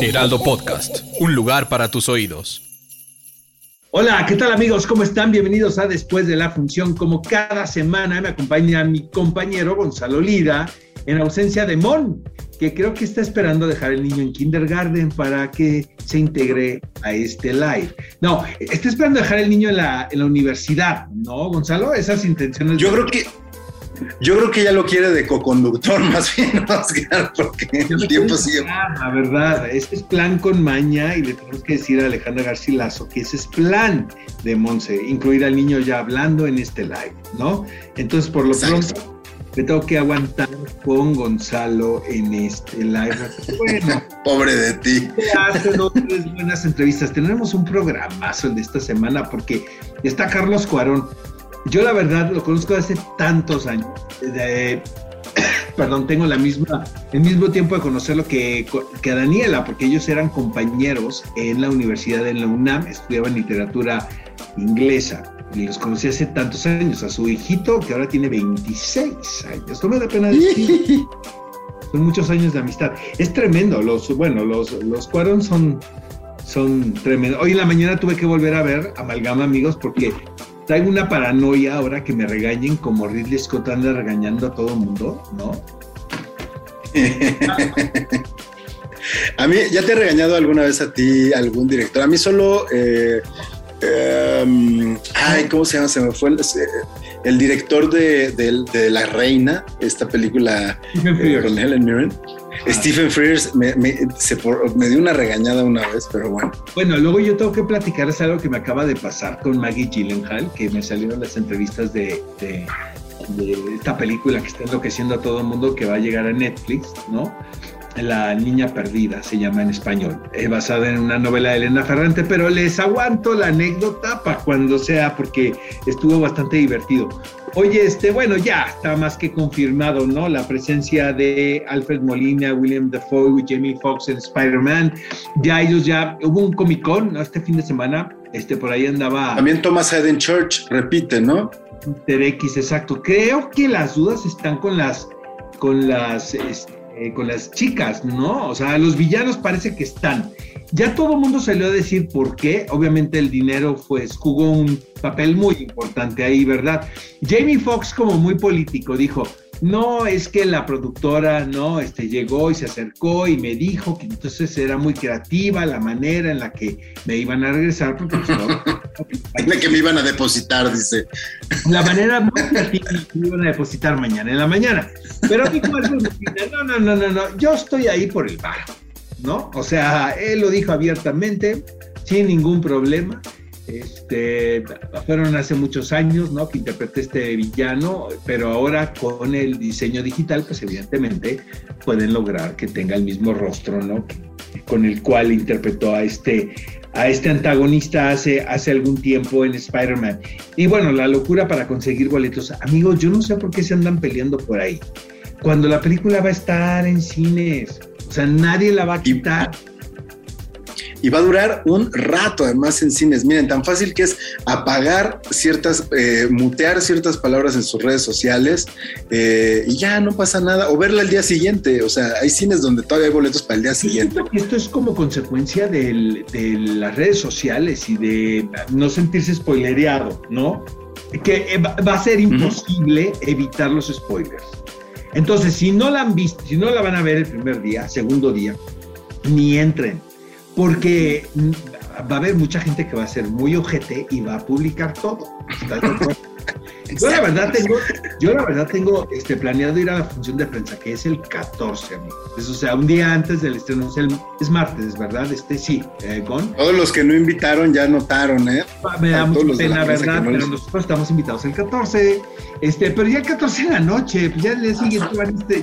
Heraldo Podcast, un lugar para tus oídos. Hola, ¿qué tal amigos? ¿Cómo están? Bienvenidos a Después de la Función. Como cada semana me acompaña mi compañero Gonzalo Lida en ausencia de Mon, que creo que está esperando dejar el niño en kindergarten para que se integre a este live. No, está esperando dejar el niño en la, en la universidad, ¿no, Gonzalo? Esas intenciones. Yo creo que yo creo que ya lo quiere de coconductor más bien, Oscar, porque el tiempo sigue. La verdad, ese es plan con maña y le tenemos que decir a Alejandra Garcilaso que ese es plan de Monse, incluir al niño ya hablando en este live, ¿no? Entonces, por lo pronto, me tengo que aguantar con Gonzalo en este live. Bueno, pobre de ti. Hacen tres buenas entrevistas. Tenemos un programazo el de esta semana porque está Carlos Cuarón yo la verdad lo conozco hace tantos años. perdón, tengo la misma, el mismo tiempo de conocerlo que, que a Daniela, porque ellos eran compañeros en la universidad en la UNAM, estudiaban literatura inglesa. Y los conocí hace tantos años. A su hijito, que ahora tiene 26 años. No me da pena decir. son muchos años de amistad. Es tremendo. Los, bueno, los, los Cuarón son, son tremendos. Hoy en la mañana tuve que volver a ver Amalgama, amigos, porque traigo una paranoia ahora que me regañen como Ridley Scott anda regañando a todo el mundo, ¿no? a mí, ¿ya te ha regañado alguna vez a ti algún director? A mí solo... Eh, em, ay, ¿cómo se llama? Se me fue el, director de, La Reina, esta película eh, con Helen Mirren. Stephen Frears me, dio una regañada una vez, pero bueno. Bueno, luego yo tengo que platicar, es algo que me acaba de pasar con Maggie Gyllenhaal, que me salieron las entrevistas de, esta película que está enloqueciendo a todo el mundo, que va a llegar a Netflix, ¿no? La Niña Perdida se llama en español, es basada en una novela de Elena Ferrante, pero les aguanto la anécdota para cuando sea, porque estuvo bastante divertido. Oye, este, bueno, ya está más que confirmado, ¿no? La presencia de Alfred Molina, William Dafoe, Jamie Foxx en Spider-Man. Ya ellos ya, hubo un Comic Con, ¿no? Este fin de semana, este, por ahí andaba. También Thomas Hayden Church, repite, ¿no? TRX, exacto. Creo que las dudas están con las, con las, este, eh, con las chicas, ¿no? O sea, los villanos parece que están. Ya todo el mundo salió a decir por qué. Obviamente el dinero pues, jugó un papel muy importante ahí, ¿verdad? Jamie Foxx, como muy político, dijo, no, es que la productora, no, este, llegó y se acercó y me dijo que entonces era muy creativa la manera en la que me iban a regresar, porque pues, que me iban a depositar, dice. La manera muy creativa que me iban a depositar mañana en la mañana. Pero dijo algo, no, no, no, no, no, yo estoy ahí por el bar, ¿no? O sea, él lo dijo abiertamente, sin ningún problema. Este, fueron hace muchos años, ¿no? Que interpreté este villano, pero ahora con el diseño digital, pues evidentemente pueden lograr que tenga el mismo rostro, ¿no? Con el cual interpretó a este, a este antagonista hace, hace algún tiempo en Spider-Man. Y bueno, la locura para conseguir boletos. Amigos, yo no sé por qué se andan peleando por ahí. Cuando la película va a estar en cines, o sea, nadie la va a quitar y va a durar un rato además en cines. Miren, tan fácil que es apagar ciertas, eh, mutear ciertas palabras en sus redes sociales eh, y ya no pasa nada, o verla el día siguiente. O sea, hay cines donde todavía hay boletos para el día siguiente. Esto es como consecuencia de las redes sociales y de no sentirse spoilereado, ¿no? Que eh, va a ser imposible evitar los spoilers. Entonces, si no la han visto, si no la van a ver el primer día, segundo día, ni entren porque va a haber mucha gente que va a ser muy ojete y va a publicar todo. Yo la verdad tengo, yo la verdad tengo este, planeado ir a la función de prensa, que es el 14, amigo. o sea, un día antes del estreno, es, martes, ¿verdad? Este sí, eh, Todos los que no invitaron ya notaron, ¿eh? Me da mucha pena, ¿verdad? pero nosotros estamos invitados el 14, este, pero ya el 14 de la noche, pues ya le sigue,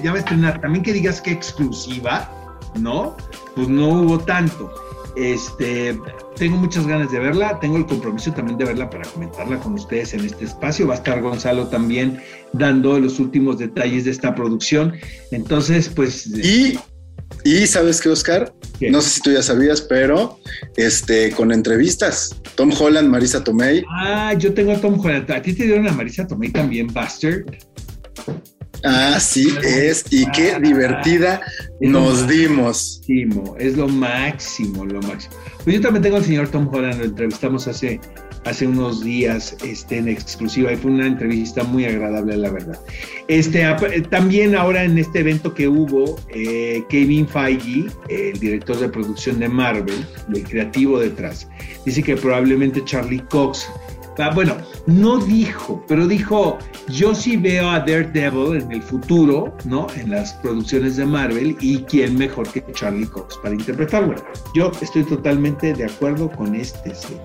ya va a estrenar. También que digas que exclusiva, ¿no? Pues no hubo tanto. Este, tengo muchas ganas de verla, tengo el compromiso también de verla para comentarla con ustedes en este espacio. Va a estar Gonzalo también dando los últimos detalles de esta producción. Entonces, pues... Y, y ¿sabes qué, Oscar? No sé si tú ya sabías, pero este, con entrevistas. Tom Holland, Marisa Tomei. Ah, yo tengo a Tom Holland. ¿A ti te dieron a Marisa Tomei también, Buster? Ah, sí es, y qué divertida nos dimos. Es lo máximo, lo máximo. Pues yo también tengo al señor Tom Holland, lo entrevistamos hace, hace unos días este, en exclusiva y fue una entrevista muy agradable, la verdad. Este, eh, también ahora en este evento que hubo, eh, Kevin Feige, el director de producción de Marvel, el creativo detrás, dice que probablemente Charlie Cox Ah, bueno, no dijo, pero dijo, yo sí veo a Daredevil en el futuro, ¿no? En las producciones de Marvel y quién mejor que Charlie Cox para interpretarlo. Yo estoy totalmente de acuerdo con este serie.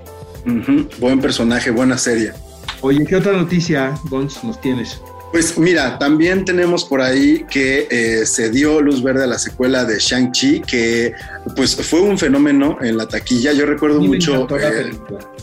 Buen personaje, buena serie. Oye, ¿qué otra noticia, Gons, nos tienes? Pues mira, también tenemos por ahí que eh, se dio luz verde a la secuela de Shang-Chi, que pues fue un fenómeno en la taquilla. Yo recuerdo mucho. Eh,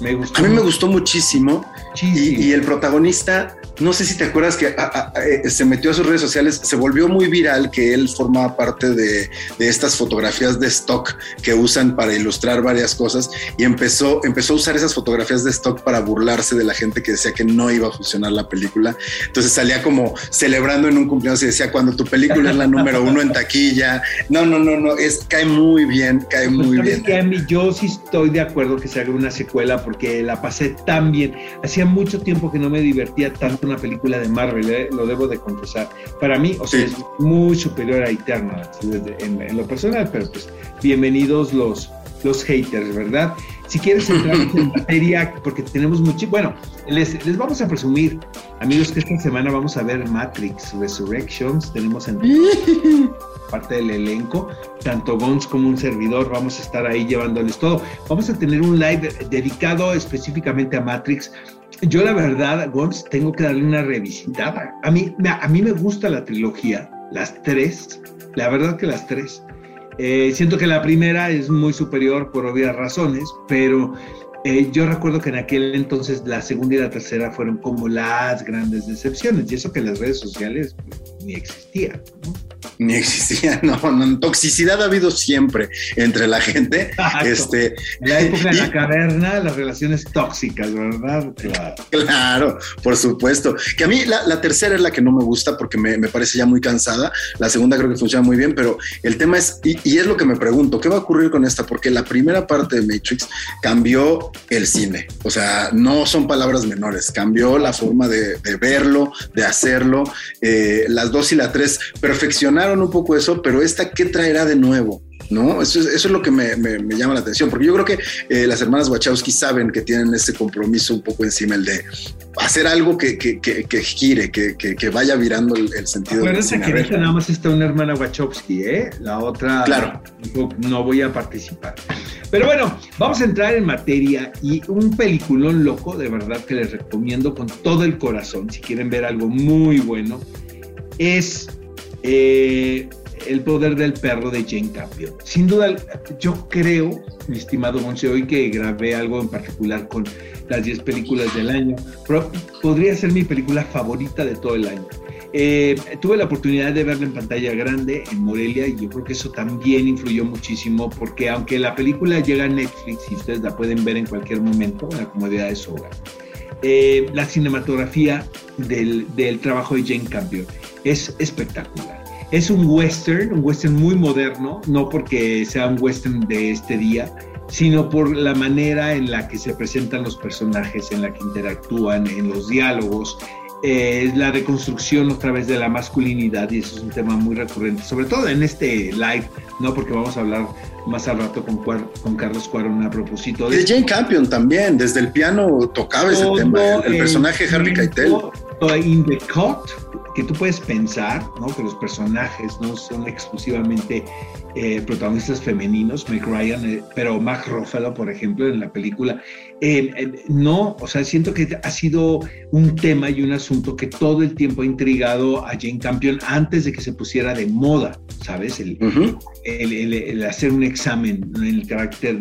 me gustó. A mí me gustó muchísimo. Y, y, el protagonista no sé si te acuerdas que eh, se metió a sus redes sociales, se volvió muy viral que él formaba parte de, estas fotografías de stock que usan para ilustrar varias cosas y empezó, empezó a usar esas fotografías de stock para burlarse de la gente que decía que no iba a funcionar la película. Entonces salía como celebrando en un cumpleaños y decía, cuando tu película es la número uno en taquilla, no, no, no, no, es, cae muy bien, cae pues, muy bien. Que yo sí estoy de acuerdo que se haga una secuela porque la pasé tan bien. Hacía mucho tiempo que no me divertía tanto una película de Marvel, eh, lo debo de confesar. Para mí, o sea, es muy superior a Eterna en, lo personal, pero pues bienvenidos los, los haters, ¿verdad? Si quieres entrar en materia, porque tenemos mucho, bueno, les, les, vamos a presumir, amigos, que esta semana vamos a ver Matrix Resurrections, tenemos en parte del elenco, tanto Gons como un servidor, vamos a estar ahí llevándoles todo. Vamos a tener un live dedicado específicamente a Matrix yo la verdad, Gons, tengo que darle una revisitada. A mí, a mí me gusta la trilogía, las tres, la verdad que las tres. Eh, siento que la primera es muy superior por obvias razones, pero eh, yo recuerdo que en aquel entonces la segunda y la tercera fueron como las grandes decepciones, y eso que las redes sociales ni existían. ¿no? ni existía, no, no, toxicidad ha habido siempre entre la gente. Este, en la época de la caverna, las relaciones tóxicas, ¿verdad? Claro. por supuesto. Que a mí la, tercera es la que no me gusta porque me, parece ya muy cansada. La segunda creo que funciona muy bien, pero el tema es, y, es lo que me pregunto, ¿qué va a ocurrir con esta? Porque la primera parte de Matrix cambió el cine. O sea, no son palabras menores, cambió la forma de, verlo, de hacerlo. Eh, las dos y la tres perfeccionaron un poco eso, pero esta, ¿qué traerá de nuevo? ¿no? Eso es, eso es lo que me, llama la atención, porque yo creo que eh, las hermanas Wachowski saben que tienen ese compromiso un poco encima, el de hacer algo que, que, que, gire, que, vaya virando el, sentido. Pero esa que nada más está una hermana Wachowski, ¿eh? La otra claro. no voy a participar. Pero bueno, vamos a entrar en materia y un peliculón loco, de verdad que les recomiendo con todo el corazón, si quieren ver algo muy bueno, es eh, el poder del perro de Jane Campion. Sin duda, yo creo, mi estimado Monse, hoy que grabé algo en particular con las 10 películas del año, podría ser mi película favorita de todo el año. Eh, tuve la oportunidad de verla en pantalla grande en Morelia y yo creo que eso también influyó muchísimo porque aunque la película llega a Netflix y ustedes la pueden ver en cualquier momento en la comodidad de su hogar, eh, la cinematografía del, del trabajo de Jane Campion es espectacular. Es un western, un western muy moderno, no porque sea un western de este día, sino por la manera en la que se presentan los personajes, en la que interactúan, en los diálogos, es la reconstrucción otra vez de la masculinidad y eso es un tema muy recurrente, sobre todo en este live, ¿no? Porque vamos a hablar más al rato con, con Carlos Cuarón a propósito de... Jane Campion también, desde el piano tocaba ese tema, el, personaje Harvey Keitel. in the cut, que tú puedes pensar, ¿no? Que los personajes no son exclusivamente eh, protagonistas femeninos, Meg Ryan, eh, pero Mark Ruffalo, por ejemplo, en la película, eh, no, o sea, siento que ha sido un tema y un asunto que todo el tiempo ha intrigado a Jane Campion antes de que se pusiera de moda, ¿sabes? El, el, hacer un examen en el carácter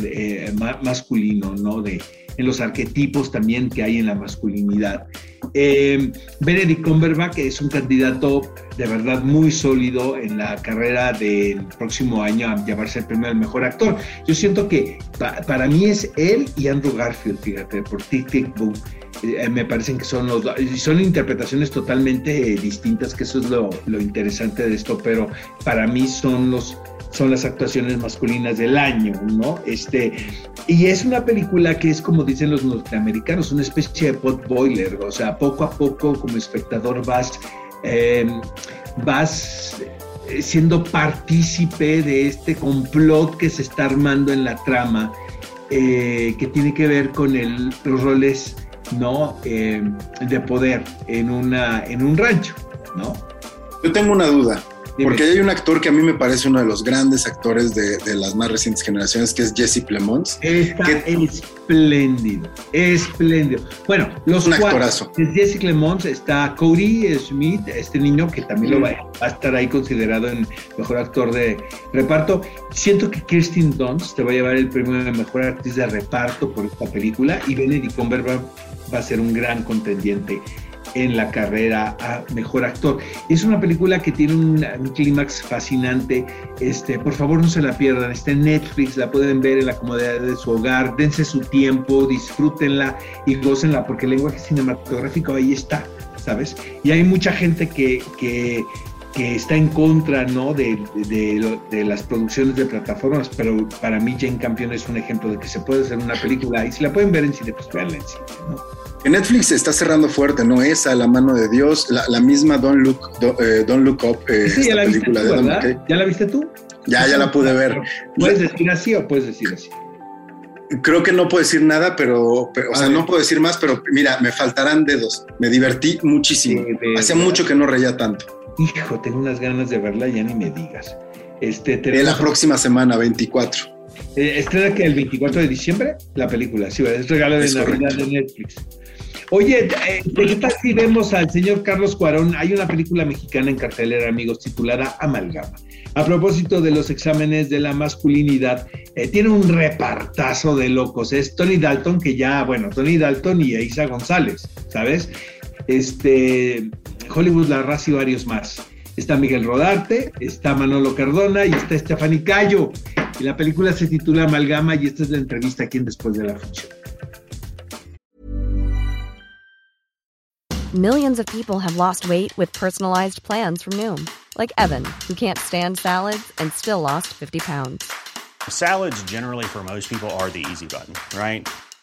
masculino, ¿no? De, en los arquetipos también que hay en la masculinidad. Eh, Benedict Cumberbatch es un candidato de verdad muy sólido en la carrera del próximo año a llevarse el premio al mejor actor. Yo siento que para mí es él y Andrew Garfield, fíjate, por Tic Tic Boom. Eh, me parecen que son los son interpretaciones totalmente eh, distintas, que eso es lo, lo interesante de esto, pero para mí son los son las actuaciones masculinas del año, ¿no? Este, y es una película que es como dicen los norteamericanos, una especie de pot boiler, o sea, poco a poco como espectador vas, em, vas eh, siendo partícipe de este complot que se está armando en la trama, que tiene que ver con los roles ¿no? Em, de poder en, una, en un rancho, ¿no? Yo tengo una duda. Porque hay un actor que a mí me parece uno de los grandes actores de, las más recientes generaciones, que es Jesse Plemons. Está espléndido, espléndido. Bueno, los un actorazo. Jesse Plemons, está Cody Smith, este niño que también lo va, a estar ahí considerado en mejor actor de reparto. Siento que Kirsten Dunst te va a llevar el premio de mejor actriz de reparto por esta película y Benedict Cumberbatch va a ser un gran contendiente en la carrera a mejor actor. Es una película que tiene un, clímax fascinante. Este, por favor, no se la pierdan. Está en Netflix, la pueden ver en la comodidad de su hogar. Dense su tiempo, disfrútenla y gócenla, porque el lenguaje cinematográfico ahí está, ¿sabes? Y hay mucha gente que, que está en contra ¿no? De, de, las producciones de plataformas, pero para mí Jane Campion es un ejemplo de que se puede hacer una película y si la pueden ver en cine, pues veanla en cine. ¿no? Netflix está cerrando fuerte, ¿no? Esa, La mano de Dios, la, misma Don't Look, eh, Don't Look Up. Eh, sí, ya la viste tú, ¿verdad? ¿Ya la viste tú? Ya, ya la pude ver. ¿Puedes decir así o puedes decir así? Creo que no puedo decir nada, pero, o sea, no puedo decir más, pero mira, me faltarán dedos. Me divertí muchísimo. Hace mucho que no reía tanto. Hijo, tengo unas ganas de verla, ya ni me digas. Este, de la próxima semana, 24. Eh, estrena que el 24 de diciembre la película, sí, es regalo de Navidad de Netflix. Oye, eh, qué tal si vemos al señor Carlos Cuarón? Hay una película mexicana en cartelera, amigos, titulada Amalgama. A propósito de los exámenes de la masculinidad, eh, tiene un repartazo de locos. Es Tony Dalton, que ya, bueno, Tony Dalton y Isa González, ¿sabes? Este, Hollywood La Raza y varios más. Está Miguel Rodarte, está Manolo Cardona y está Stephanie Cayo. Y la película se titula Amalgama y esta es la entrevista aquí en Después de la Función. Millions of people have lost weight with personalized plans from Noom, like Evan, who can't stand salads and still lost 50 pounds. Salads, generally, for most people, are the easy button, right?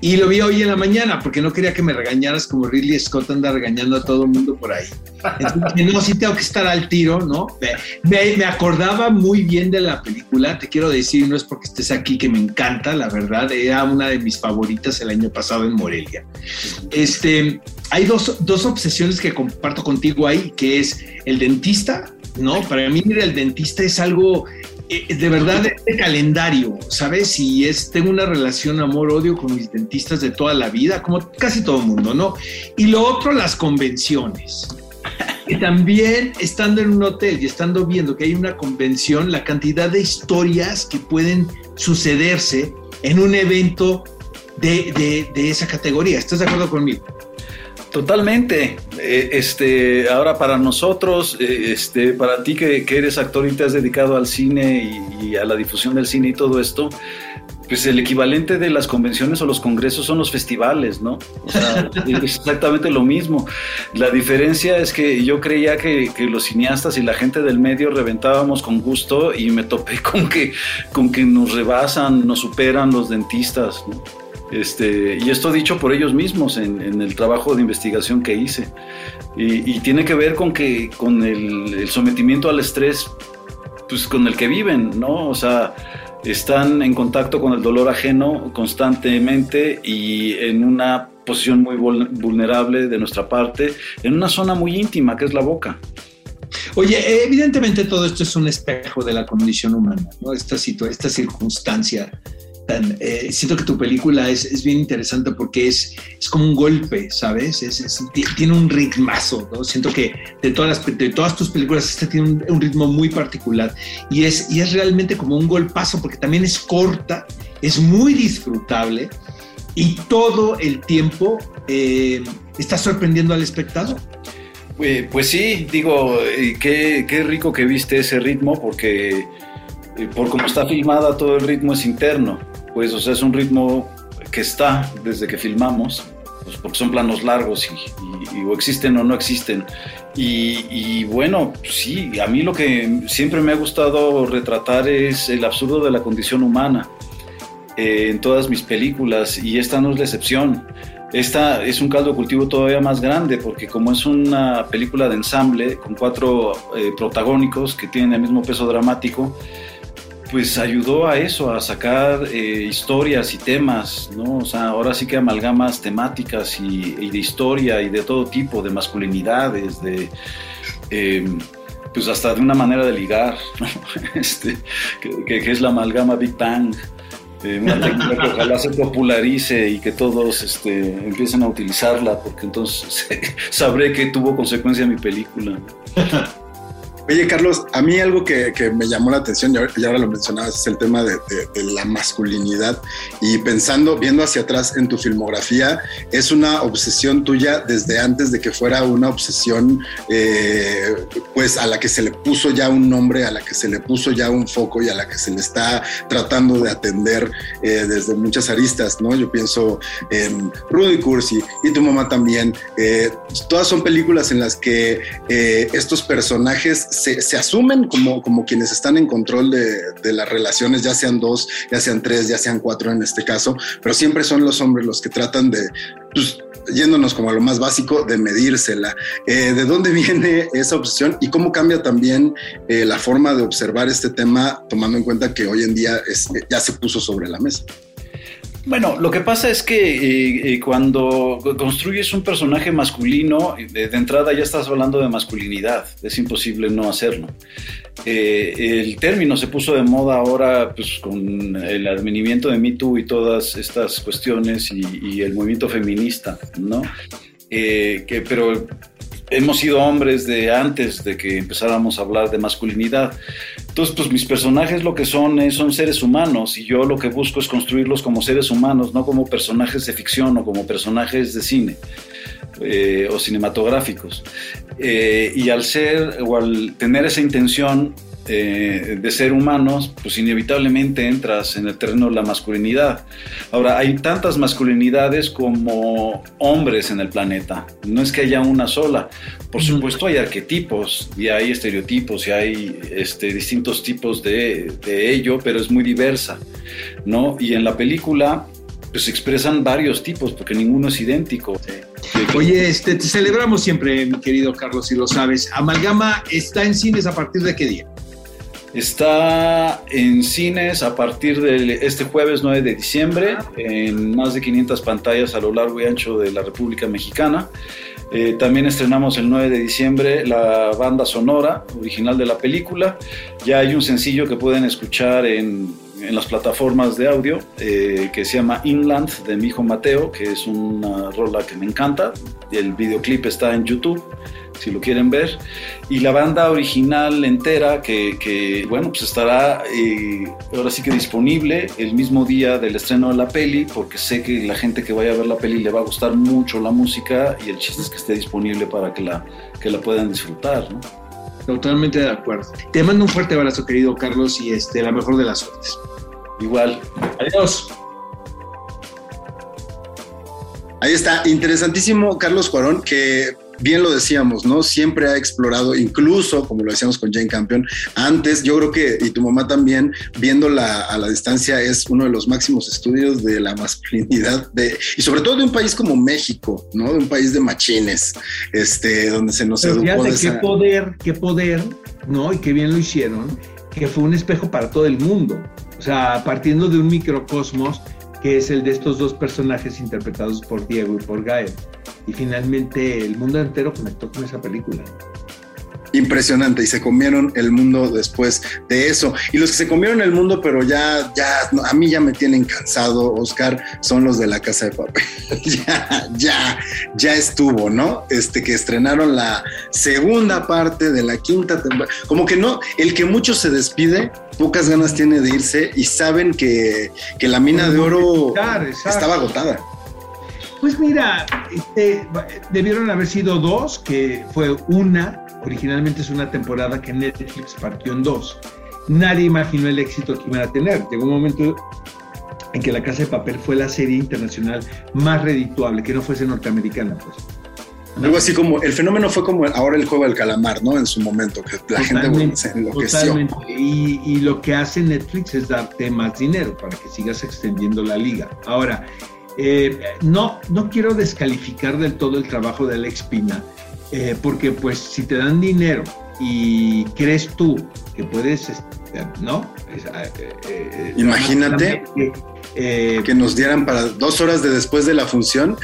y lo vi hoy en la mañana porque no quería que me regañaras como Ridley Scott anda regañando a todo el mundo por ahí. No, sí tengo que estar al tiro, ¿no? Me, me, acordaba muy bien de la película, te quiero decir, no es porque estés aquí que me encanta, la verdad, era una de mis favoritas el año pasado en Morelia. Este, hay dos, dos obsesiones que comparto contigo ahí, que es el dentista, ¿no? Para mí, el dentista es algo de verdad este calendario, ¿sabes? Y es, tengo una relación amor-odio con mis dentistas de toda la vida, como casi todo el mundo, ¿no? Y lo otro, las convenciones. Y también estando en un hotel y estando viendo que hay una convención, la cantidad de historias que pueden sucederse en un evento de, de, de esa categoría. ¿Estás de acuerdo conmigo? Totalmente. Eh, este, ahora para nosotros, eh, este, para ti que, eres actor y te has dedicado al cine y, a la difusión del cine y todo esto, pues el equivalente de las convenciones o los congresos son los festivales, ¿no? O sea, es exactamente lo mismo. La diferencia es que yo creía que, los cineastas y la gente del medio reventábamos con gusto y me topé con que, con que nos rebasan, nos superan los dentistas, ¿no? Este, y esto dicho por ellos mismos en, el trabajo de investigación que hice. Y, tiene que ver con, que, con el, el sometimiento al estrés pues, con el que viven, ¿no? O sea, están en contacto con el dolor ajeno constantemente y en una posición muy vulnerable de nuestra parte, en una zona muy íntima que es la boca. Oye, evidentemente todo esto es un espejo de la condición humana, ¿no? Esta, esta circunstancia eh, siento que tu película es, es, bien interesante porque es, es como un golpe, ¿sabes? Es, tiene un ritmazo, ¿no? Siento que de todas, las, de todas tus películas este tiene un, ritmo muy particular y es, y es realmente como un golpazo porque también es corta, es muy disfrutable y todo el tiempo eh, está sorprendiendo al espectador. Pues, pues sí, digo, qué, qué rico que viste ese ritmo porque eh, por cómo está filmada todo el ritmo es interno pues, o sea, es un ritmo que está desde que filmamos, pues porque son planos largos y, o existen o no existen. Y, bueno, sí, a mí lo que siempre me ha gustado retratar es el absurdo de la condición humana eh, en todas mis películas y esta no es la excepción. Esta es un caldo de cultivo todavía más grande porque como es una película de ensamble con cuatro eh, protagónicos que tienen el mismo peso dramático, pues ayudó a eso, a sacar eh, historias y temas, ¿no? O sea, ahora sí que amalgamas temáticas y, de historia y de todo tipo, de masculinidades, de... Em, pues hasta de una manera de ligar, ¿no? este, que, es la amalgama Big Bang, eh, una técnica que ojalá se popularice y que todos este, empiecen a utilizarla, porque entonces sabré que tuvo consecuencia mi película. Oye, Carlos, a mí algo que, me llamó la atención, y ahora, lo mencionabas, es el tema de, la masculinidad. Y pensando, viendo hacia atrás en tu filmografía, es una obsesión tuya desde antes de que fuera una obsesión, eh, pues a la que se le puso ya un nombre, a la que se le puso ya un foco y a la que se le está tratando de atender eh, desde muchas aristas, ¿no? Yo pienso en Rudy Cursi y tu mamá también. Eh, todas son películas en las que estos personajes se, asumen como, como quienes están en control de, las relaciones, ya sean dos, ya sean tres, ya sean cuatro en este caso, pero siempre son los hombres los que tratan de, pues, yéndonos como a lo más básico, de medírsela. Eh, ¿De dónde viene esa obsesión y cómo cambia también eh, la forma de observar este tema, tomando en cuenta que hoy en día ya se puso sobre la mesa? Bueno, lo que pasa es que eh, eh, cuando construyes un personaje masculino, de, entrada ya estás hablando de masculinidad, es imposible no hacerlo. Eh, el término se puso de moda ahora pues, con el advenimiento de Me Too y todas estas cuestiones y, el movimiento feminista, ¿no? pero hemos sido hombres de antes de que empezáramos a hablar de masculinidad. Entonces, pues mis personajes lo que son son seres humanos y yo lo que busco es construirlos como seres humanos, no como personajes de ficción o como personajes de cine eh, o cinematográficos. Eh, y al ser o al tener esa intención, eh, de ser humanos, pues inevitablemente entras en el terreno de la masculinidad. Ahora, hay tantas masculinidades como hombres en el planeta, no es que haya una sola. Por supuesto hay arquetipos y hay estereotipos y hay este, distintos tipos de, de ello, pero es muy diversa, ¿no? Y en la película pues expresan varios tipos, porque ninguno es idéntico. Oye, este, te celebramos siempre, mi querido Carlos, si lo sabes. Amalgama está en cines a partir de qué día? Está en cines a partir de este jueves 9 de diciembre, en más de 500 pantallas a lo largo y ancho de la República Mexicana. Eh, también estrenamos el 9 de diciembre la banda sonora original de la película. Ya hay un sencillo que pueden escuchar en, en las plataformas de audio eh, que se llama Inland de mi hijo Mateo, que es una rola que me encanta. El videoclip está en YouTube si lo quieren ver. Y la banda original entera, que, bueno, pues estará eh, ahora sí que disponible el mismo día del estreno de la peli, porque sé que la gente que vaya a ver la peli le va a gustar mucho la música y el chiste es que esté disponible para que la, que la puedan disfrutar, Totalmente de acuerdo. Te mando un fuerte abrazo, querido Carlos, y este, la mejor de las suertes. Igual. Adiós. Ahí está, interesantísimo Carlos Cuarón, que bien lo decíamos, ¿no? Siempre ha explorado, incluso, como lo decíamos con Jane Campion, antes, yo creo que, y tu mamá también, viéndola a la distancia, es uno de los máximos estudios de la masculinidad, de, y sobre todo de un país como México, ¿no? De un país de machines, este, donde se nos educó de esa... qué poder, qué poder, ¿no? Y qué bien lo hicieron, que fue un espejo para todo el mundo. O sea, partiendo de un microcosmos que es el de estos dos personajes interpretados por Diego y por Gael. Y finalmente el mundo entero conectó con esa película impresionante y se comieron el mundo después de eso. Y los que se comieron el mundo, pero ya, ya, a mí ya me tienen cansado, Oscar, son los de la casa de papel. ya, ya, ya estuvo, ¿no? Este que estrenaron la segunda parte de la quinta temporada. Como que no, el que mucho se despide, pocas ganas tiene de irse y saben que, que la mina de oro estaba agotada. Pues mira, este, debieron haber sido dos, que fue una Originalmente es una temporada que Netflix partió en dos. Nadie imaginó el éxito que iban a tener. Llegó un momento en que La Casa de Papel fue la serie internacional más redituable, que no fuese norteamericana, pues. Algo así como, el fenómeno fue como ahora el juego del calamar, ¿no? En su momento, que la gente se enloqueció. Totalmente. Y, y, lo que hace Netflix es darte más dinero para que sigas extendiendo la liga. Ahora, eh, no, no quiero descalificar del todo el trabajo de Alex Pina, eh, porque pues si te dan dinero y crees tú que puedes, este, ¿no? Eh, Imagínate que nos dieran para dos horas de después de la función.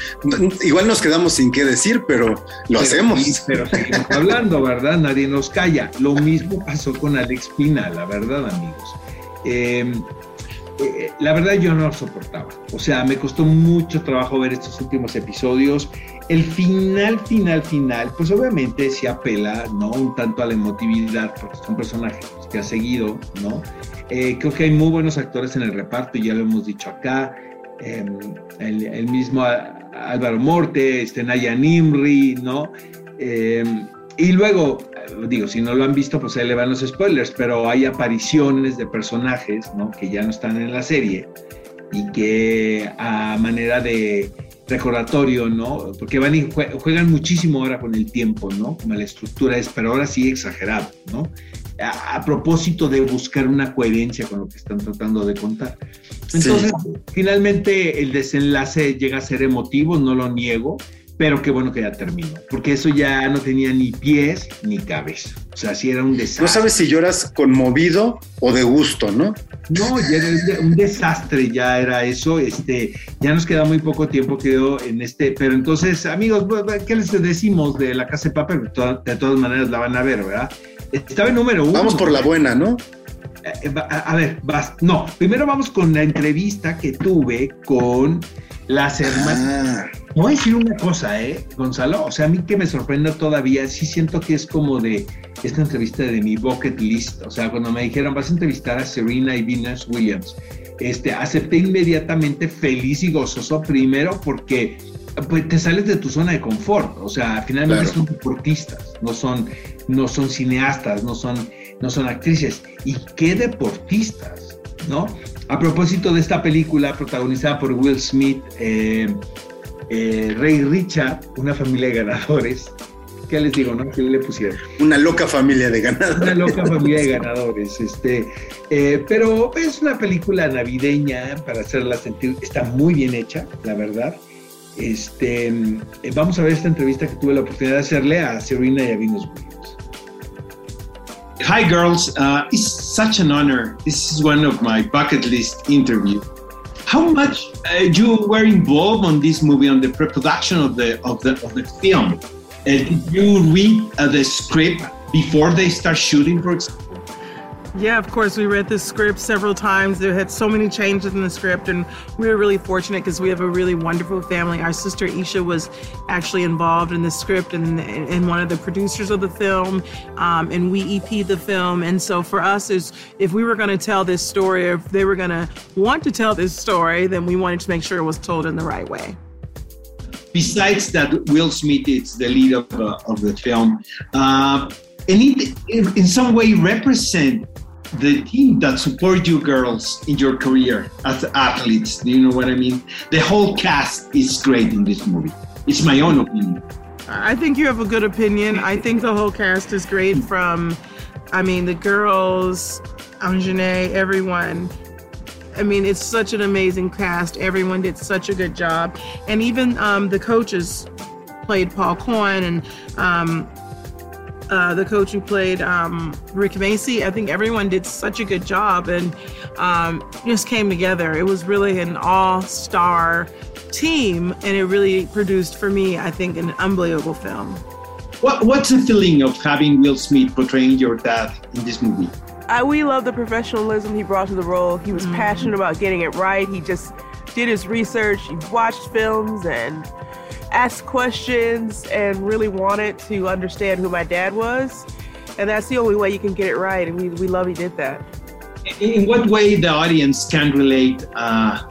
Igual nos quedamos sin qué decir, pero lo hacemos. Pero seguimos hablando, ¿verdad? Nadie nos calla. Lo mismo pasó con Alex Pina, la verdad, amigos. Em, la verdad yo no lo soportaba. O sea, me costó mucho trabajo ver estos últimos episodios. El final, final, final, pues obviamente se apela, ¿no? Un tanto a la emotividad, porque son personajes que ha seguido, ¿no? Eh, creo que hay muy buenos actores en el reparto, ya lo hemos dicho acá. Em, el, mismo Álvaro Morte, este Naya ¿no? Y luego, digo, si no lo han visto, pues ahí le van los spoilers, pero hay apariciones de personajes, ¿no? Que ya no están en la serie y que a manera de recordatorio, ¿no? Porque van y juegan muchísimo ahora con el tiempo, ¿no? Como la estructura es, pero ahora sí exagerado, ¿no? A, propósito de buscar una coherencia con lo que están tratando de contar. Entonces, finalmente el desenlace llega a ser emotivo, no lo niego, pero qué bueno que ya terminó, porque eso ya no tenía ni pies ni cabeza. O sea, sí era un desastre. No sabes si lloras conmovido o de gusto, ¿no? No, ya era un desastre, ya era eso. Este, ya nos queda muy poco tiempo, quedó en este. Pero entonces, amigos, ¿qué les decimos de la casa de papel? De todas maneras la van a ver, ¿verdad? Estaba en número uno. Vamos por la buena, ¿no? Eh, a, ver, vas. No, primero vamos con la entrevista que tuve con las hermanas. Ah. Voy a decir una cosa, ¿eh, Gonzalo? O sea, a mí que me sorprende todavía, sí siento que es como de esta entrevista de mi bucket list. O sea, cuando me dijeron, vas a entrevistar a Serena y Venus Williams, este, acepté inmediatamente feliz y gozoso, primero porque pues, te sales de tu zona de confort. O sea, finalmente son deportistas, no son, no son cineastas, no son, no son actrices. ¿Y qué deportistas? ¿No? A propósito de esta película protagonizada por Will Smith, eh, eh, Rey Richard, una familia de ganadores. ¿Qué les digo, no? ¿Qué le pusieron? Una loca familia de ganadores. Una loca familia de ganadores. Este, eh, pero es una película navideña para hacerla sentir. Está muy bien hecha, la verdad. Este, vamos a ver esta entrevista que tuve la oportunidad de hacerle a Serena y a Venus Williams. Hi, girls. Uh, it's such an honor. This is one of my bucket list interviews. How much uh, you were involved on this movie, on the pre-production of the of the of the film? Uh, did you read uh, the script before they start shooting, for example? Yeah, of course. We read the script several times. There had so many changes in the script, and we were really fortunate because we have a really wonderful family. Our sister Isha was actually involved in the script and, and one of the producers of the film, um, and we EP the film. And so for us, is if we were going to tell this story, or if they were going to want to tell this story, then we wanted to make sure it was told in the right way. Besides that, Will Smith is the lead of, uh, of the film, uh, and it, in some way represent the team that support you girls in your career as athletes. Do you know what I mean? The whole cast is great in this movie. It's my own opinion. I think you have a good opinion. I think the whole cast is great from, I mean, the girls, Anjane, everyone. I mean, it's such an amazing cast. Everyone did such a good job. And even um, the coaches played Paul Coyne and um, uh, the coach who played um, Rick Macy. I think everyone did such a good job and um, just came together. It was really an all star team, and it really produced for me, I think, an unbelievable film. What, what's the feeling of having Will Smith portraying your dad in this movie? I, we love the professionalism he brought to the role. He was mm-hmm. passionate about getting it right. He just did his research, he watched films and asked questions and really wanted to understand who my dad was. And that's the only way you can get it right. And we, we love he did that. In what way the audience can relate uh,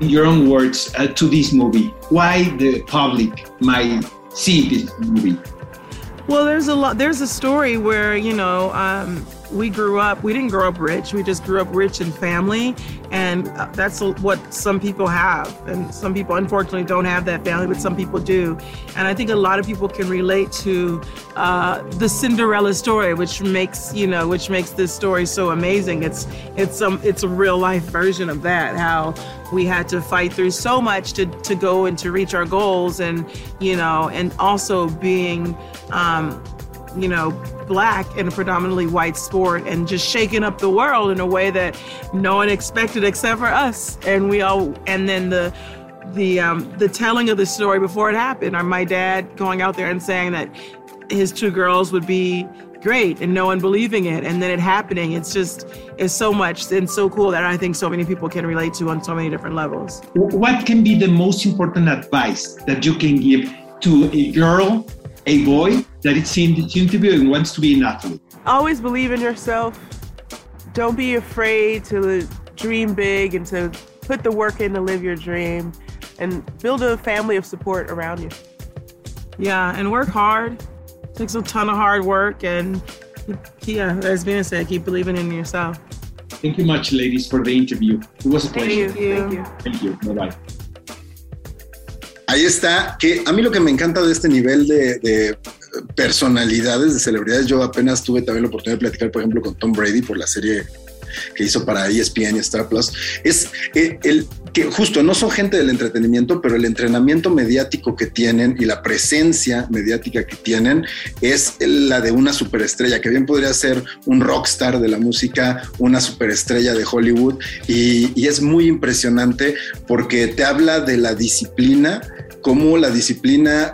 in your own words, uh, to this movie? Why the public might see this movie? Well, there's a lot. There's a story where you know um, we grew up. We didn't grow up rich. We just grew up rich in family, and uh, that's what some people have. And some people, unfortunately, don't have that family, but some people do. And I think a lot of people can relate to uh, the Cinderella story, which makes you know, which makes this story so amazing. It's it's um it's a real life version of that. How we had to fight through so much to, to go and to reach our goals and you know and also being um, you know black in a predominantly white sport and just shaking up the world in a way that no one expected except for us. And we all and then the the um, the telling of the story before it happened. Or my dad going out there and saying that his two girls would be great and no one believing it? And then it happening. It's just it's so much and so cool that i think so many people can relate to on so many different levels. What can be the most important advice that you can give to a girl a boy that is in this interview and wants to be an athlete always believe in yourself don't be afraid to dream big and to put the work in to live your dream and build a family of support around you yeah and work hard It takes a ton of hard work and yeah, as Vina said, keep believing in yourself. Thank you much, ladies, for the interview. It was a pleasure. Thank you. Thank you. Bye bye. Ahí está, que a mí lo que me encanta de este nivel de, de personalidades, de celebridades, yo apenas tuve también la oportunidad de platicar, por ejemplo, con Tom Brady por la serie que hizo para ESPN y Star Plus, es eh, el que justo no son gente del entretenimiento, pero el entrenamiento mediático que tienen y la presencia mediática que tienen es la de una superestrella, que bien podría ser un rockstar de la música, una superestrella de Hollywood, y, es muy impresionante porque te habla de la disciplina, cómo la disciplina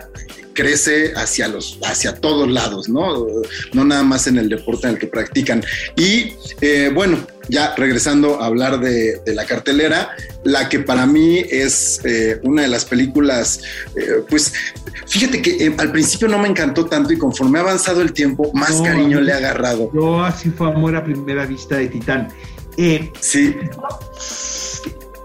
crece hacia los, hacia todos lados, ¿no? No nada más en el deporte en el que practican. Y eh, bueno, ya regresando a hablar de, la cartelera, la que para mí es eh, una de las películas, eh, pues fíjate que al principio no me encantó tanto y conforme ha avanzado el tiempo, más cariño le ha agarrado. Yo así fue amor a primera vista de Titán. sí.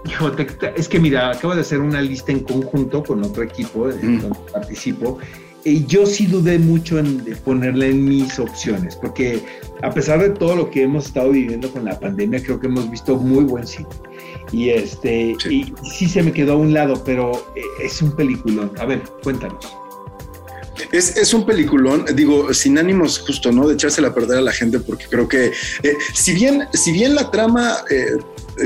Hijo, es que mira, acabo de hacer una lista en conjunto con otro equipo en donde participo. Y yo sí dudé mucho en ponerla en mis opciones, porque a pesar de todo lo que hemos estado viviendo con la pandemia, creo que hemos visto muy buen cine. Y este, y sí se me quedó a un lado, pero eh, es un peliculón. A ver, cuéntanos. Es, es, un peliculón, digo, sin ánimos justo, ¿no? De echársela a perder a la gente, porque creo que, eh, si, bien, si bien la trama eh, eh,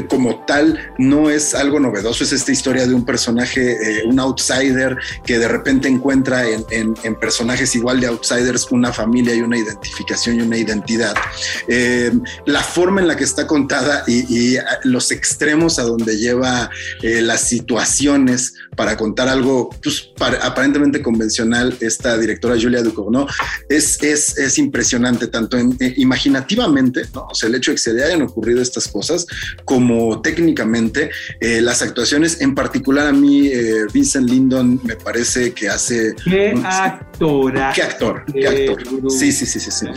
como tal no es algo novedoso, es esta historia de un personaje, eh, un outsider que de repente encuentra en, personajes igual de outsiders una familia y una identificación y una identidad. Eh, la forma en la que está contada y, los extremos a donde lleva las situaciones para contar algo pues, aparentemente convencional, esta directora Julia Ducournau, es, es, es impresionante, tanto imaginativamente, ¿no? o sea, el hecho de que se le hayan ocurrido estas cosas, como técnicamente. Eh, las actuaciones, en particular a mí, eh, Vincent Lindon me parece que hace... ¿Qué actora? ¿Qué actor? ¿Qué actor? Sí, sí, sí, sí, sí.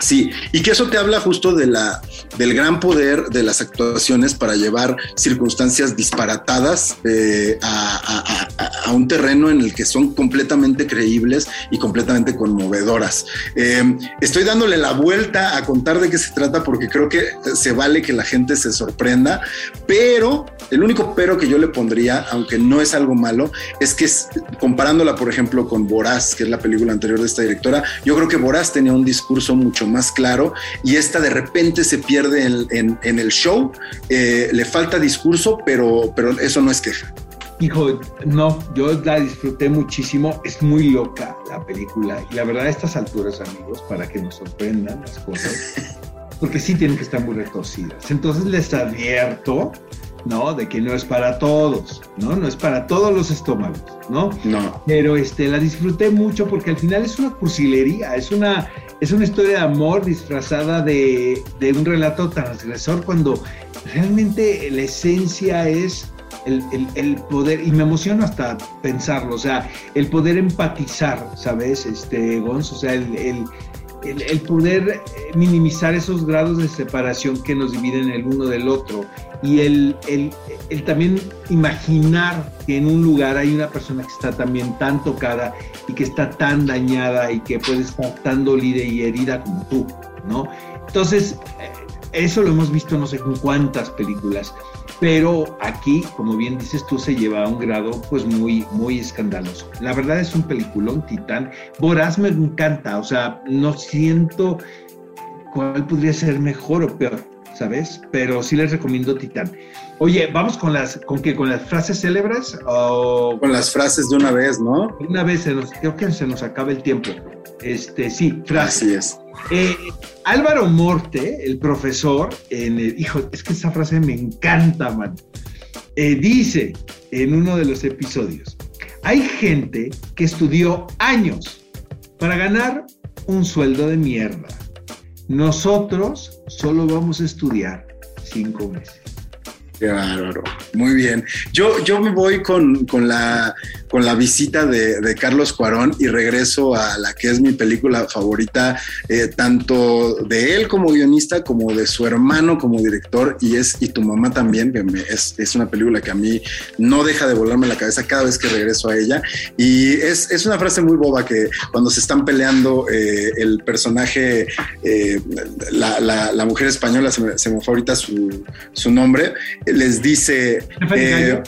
Sí, y que eso te habla justo de la, del gran poder de las actuaciones para llevar circunstancias disparatadas eh, a, un terreno en el que son completamente creíbles y completamente conmovedoras. Eh, estoy dándole la vuelta a contar de qué se trata porque creo que se vale que la gente se sorprenda, pero el único pero que yo le pondría, aunque no es algo malo, es que comparándola, por ejemplo, con Boraz, que es la película anterior de esta directora, yo creo que Boraz tenía un discurso mucho más claro y esta de repente se pierde en, el show, eh, le falta discurso, pero, pero eso no es queja. Hijo, no, yo la disfruté muchísimo, es muy loca la película y la verdad a estas alturas, amigos, para que nos sorprendan las cosas, porque sí tienen que estar muy retorcidas. Entonces les advierto ¿no? De que no es para todos, ¿no? No es para todos los estómagos, ¿no? No. Pero este, la disfruté mucho porque al final es una cursilería, es una, es una historia de amor disfrazada de, de un relato transgresor cuando realmente la esencia es el, el, el, poder, y me emociono hasta pensarlo, o sea, el poder empatizar, ¿sabes? Este, Gonz, o sea, el, el, poder eh, minimizar esos grados de separación que nos dividen el uno del otro y el, también imaginar que en un lugar hay una persona que está también tan tocada y que está tan dañada y que puede estar tan dolida y herida como tú, ¿no? Entonces, eh, eso lo hemos visto no sé con cuántas películas pero aquí, como bien dices tú, se lleva a un grado pues muy, muy escandaloso. La verdad es un peliculón titán. Boraz me encanta, o sea, no siento cuál podría ser mejor o peor, ¿sabes? Pero sí les recomiendo Titán. Oye, vamos con las, con qué, con las frases célebres o con las frases de una vez, ¿no? Una vez se nos, creo que se nos acaba el tiempo. Este, sí, frases. Así es. Eh, Álvaro Morte, el profesor, en el, hijo, es que esa frase me encanta, man. Eh, dice en uno de los episodios, hay gente que estudió años para ganar un sueldo de mierda. Nosotros solo vamos a estudiar cinco meses. Qué bárbaro. Muy bien. Yo, yo me voy con, la, con la visita de, Carlos Cuarón y regreso a la que es mi película favorita, eh, tanto de él como guionista, como de su hermano como director, y es Y tu mamá también, que es, una película que a mí no deja de volarme la cabeza cada vez que regreso a ella. Y es, una frase muy boba que cuando se están peleando eh, el personaje, eh, la, mujer española, se me, se me fue ahorita su, su nombre, les dice... Eh,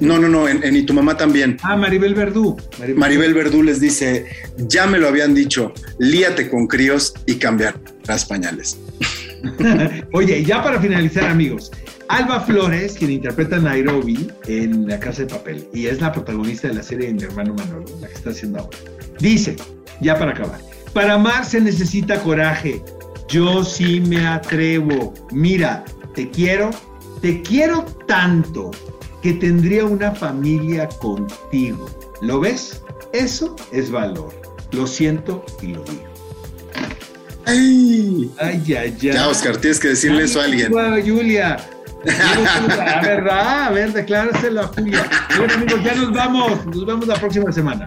no, no, no, en, Y tu mamá también. Ah, Maribel Verdú. Maribel, Verdú les dice, ya me lo habían dicho, líate con críos y cambiar las pañales. Oye, ya para finalizar, amigos, Alba Flores, quien interpreta a Nairobi en La Casa de Papel, y es la protagonista de la serie de Mi hermano Manolo, la que está haciendo ahora, dice, ya para acabar, para amar se necesita coraje. Yo sí me atrevo. Mira, te quiero te quiero tanto que tendría una familia contigo. ¿Lo ves? Eso es valor. Lo siento y lo digo. Ay, ay, ay, ay. Ya, Oscar, tienes que decirle eso a alguien. Julia. A verdad, a ver, decláraselo a Julia. Bueno, amigos, ya nos vamos. Nos vemos la próxima semana.